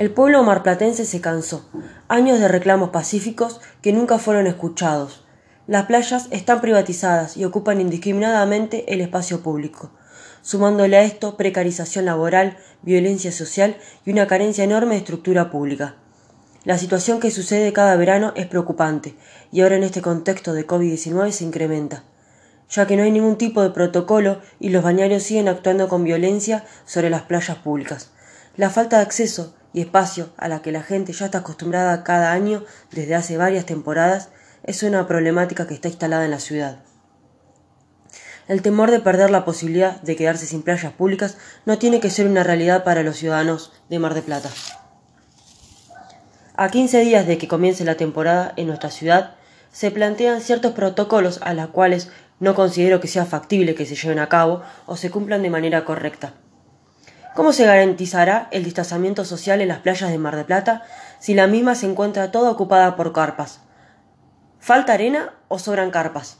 El pueblo marplatense se cansó. Años de reclamos pacíficos que nunca fueron escuchados. Las playas están privatizadas y ocupan indiscriminadamente el espacio público, sumándole a esto precarización laboral, violencia social y una carencia enorme de estructura pública. La situación que sucede cada verano es preocupante y ahora en este contexto de COVID-19 se incrementa, ya que no hay ningún tipo de protocolo y los bañarios siguen actuando con violencia sobre las playas públicas. La falta de acceso y espacio a la que la gente ya está acostumbrada cada año desde hace varias temporadas es una problemática que está instalada en la ciudad. El temor de perder la posibilidad de quedarse sin playas públicas no tiene que ser una realidad para los ciudadanos de Mar de Plata. A 15 días de que comience la temporada en nuestra ciudad, se plantean ciertos protocolos a los cuales no considero que sea factible que se lleven a cabo o se cumplan de manera correcta. ¿Cómo se garantizará el distanciamiento social en las playas de Mar de Plata si la misma se encuentra toda ocupada por carpas? ¿Falta arena o sobran carpas?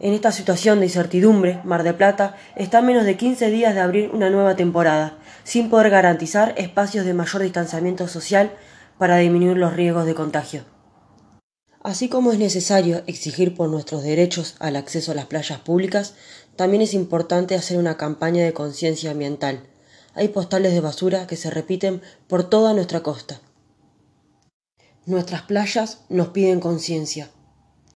En esta situación de incertidumbre, Mar de Plata está a menos de 15 días de abrir una nueva temporada, sin poder garantizar espacios de mayor distanciamiento social para disminuir los riesgos de contagio. Así como es necesario exigir por nuestros derechos al acceso a las playas públicas, también es importante hacer una campaña de conciencia ambiental hay postales de basura que se repiten por toda nuestra costa. Nuestras playas nos piden conciencia.